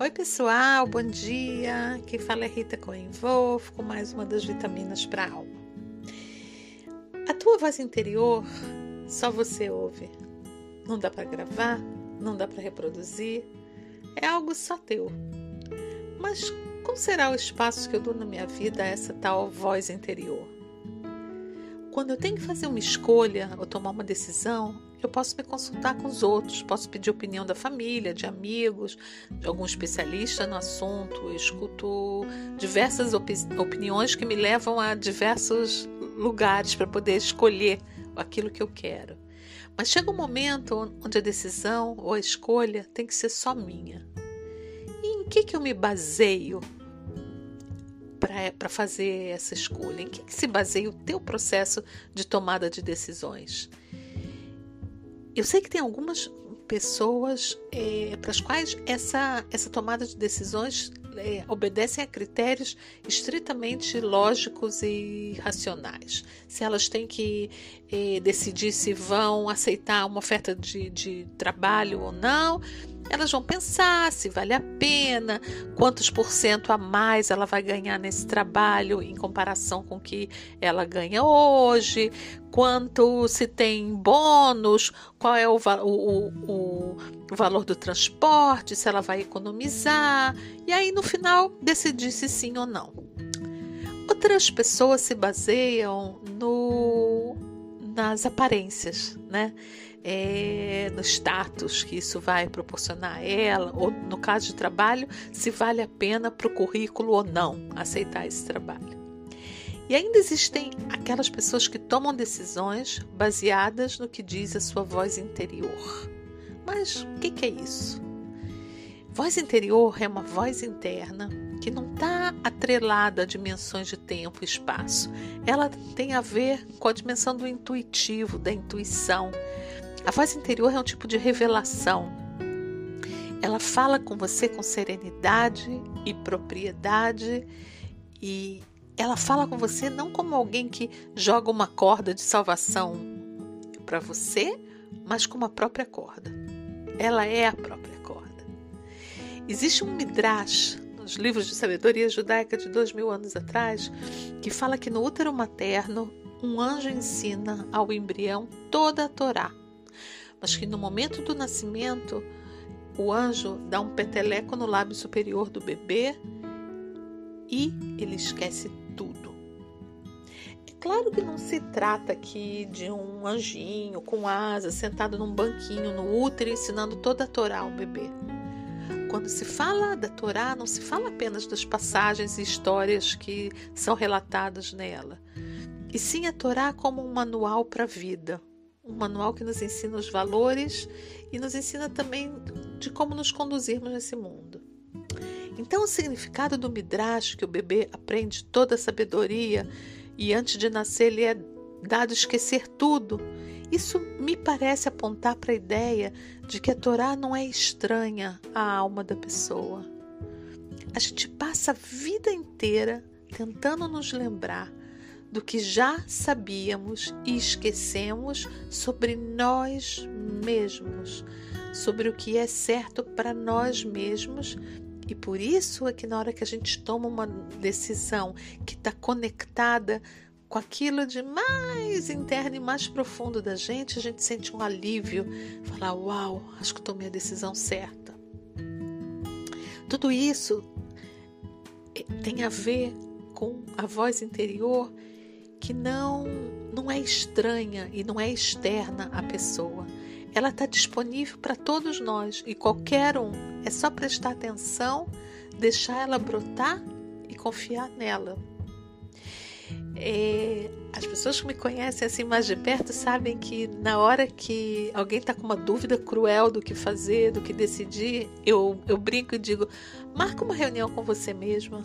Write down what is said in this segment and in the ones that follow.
Oi, pessoal, bom dia. Quem fala é Rita Cohen Wolf com mais uma das vitaminas para a alma. A tua voz interior só você ouve. Não dá para gravar, não dá para reproduzir, é algo só teu. Mas como será o espaço que eu dou na minha vida a essa tal voz interior? Quando eu tenho que fazer uma escolha ou tomar uma decisão, eu posso me consultar com os outros, posso pedir opinião da família, de amigos, de algum especialista no assunto. Eu escuto diversas opi opiniões que me levam a diversos lugares para poder escolher aquilo que eu quero. Mas chega um momento onde a decisão ou a escolha tem que ser só minha. E em que, que eu me baseio para fazer essa escolha? Em que, que se baseia o teu processo de tomada de decisões? Eu sei que tem algumas pessoas é, para as quais essa, essa tomada de decisões é, obedecem a critérios estritamente lógicos e racionais. Se elas têm que é, decidir se vão aceitar uma oferta de, de trabalho ou não, elas vão pensar se vale a pena, quantos por cento a mais ela vai ganhar nesse trabalho em comparação com o que ela ganha hoje, quanto se tem bônus, qual é o, o, o, o valor do transporte, se ela vai economizar, e aí no final decidir se sim ou não. Outras pessoas se baseiam no, nas aparências, né? é, no status que isso vai proporcionar a ela, ou no caso de trabalho, se vale a pena para o currículo ou não aceitar esse trabalho. E ainda existem aquelas pessoas que tomam decisões baseadas no que diz a sua voz interior. Mas o que, que é isso? Voz interior é uma voz interna que não está atrelada a dimensões de tempo e espaço. Ela tem a ver com a dimensão do intuitivo, da intuição, a voz interior é um tipo de revelação. Ela fala com você com serenidade e propriedade e ela fala com você não como alguém que joga uma corda de salvação para você, mas como a própria corda. Ela é a própria corda. Existe um midrash nos livros de sabedoria judaica de dois mil anos atrás que fala que no útero materno um anjo ensina ao embrião toda a Torá mas que no momento do nascimento o anjo dá um peteleco no lábio superior do bebê e ele esquece tudo. É claro que não se trata aqui de um anjinho com asas sentado num banquinho no útero ensinando toda a Torá ao bebê. Quando se fala da Torá, não se fala apenas das passagens e histórias que são relatadas nela, e sim a Torá como um manual para a vida, um manual que nos ensina os valores e nos ensina também de como nos conduzirmos nesse mundo. Então, o significado do Midrash, que o bebê aprende toda a sabedoria e antes de nascer lhe é dado esquecer tudo, isso me parece apontar para a ideia de que a Torá não é estranha à alma da pessoa. A gente passa a vida inteira tentando nos lembrar do que já sabíamos e esquecemos sobre nós mesmos, sobre o que é certo para nós mesmos. E por isso é que na hora que a gente toma uma decisão que está conectada com aquilo de mais interno e mais profundo da gente, a gente sente um alívio, falar: Uau, acho que tomei a decisão certa. Tudo isso eh, tem a ver com a voz interior que não não é estranha e não é externa à pessoa. Ela está disponível para todos nós e qualquer um. É só prestar atenção, deixar ela brotar e confiar nela. É, as pessoas que me conhecem assim mais de perto sabem que na hora que alguém está com uma dúvida cruel do que fazer, do que decidir, eu, eu brinco e digo: marca uma reunião com você mesma,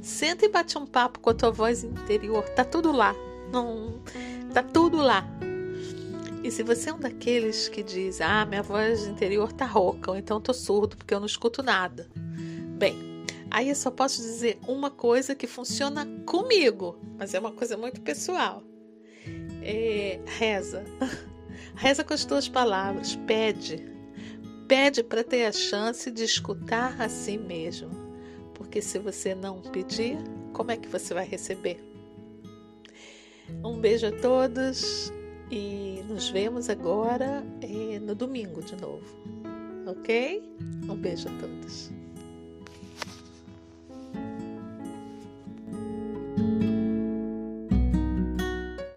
senta e bate um papo com a tua voz interior, tá tudo lá, não, tá tudo lá. E se você é um daqueles que diz: ah, minha voz interior tá rouca, ou então tô surdo porque eu não escuto nada. Bem, Aí eu só posso dizer uma coisa que funciona comigo, mas é uma coisa muito pessoal. É, reza. Reza com as tuas palavras, pede. Pede para ter a chance de escutar a si mesmo, porque se você não pedir, como é que você vai receber? Um beijo a todos e nos vemos agora eh, no domingo de novo, ok? Um beijo a todos.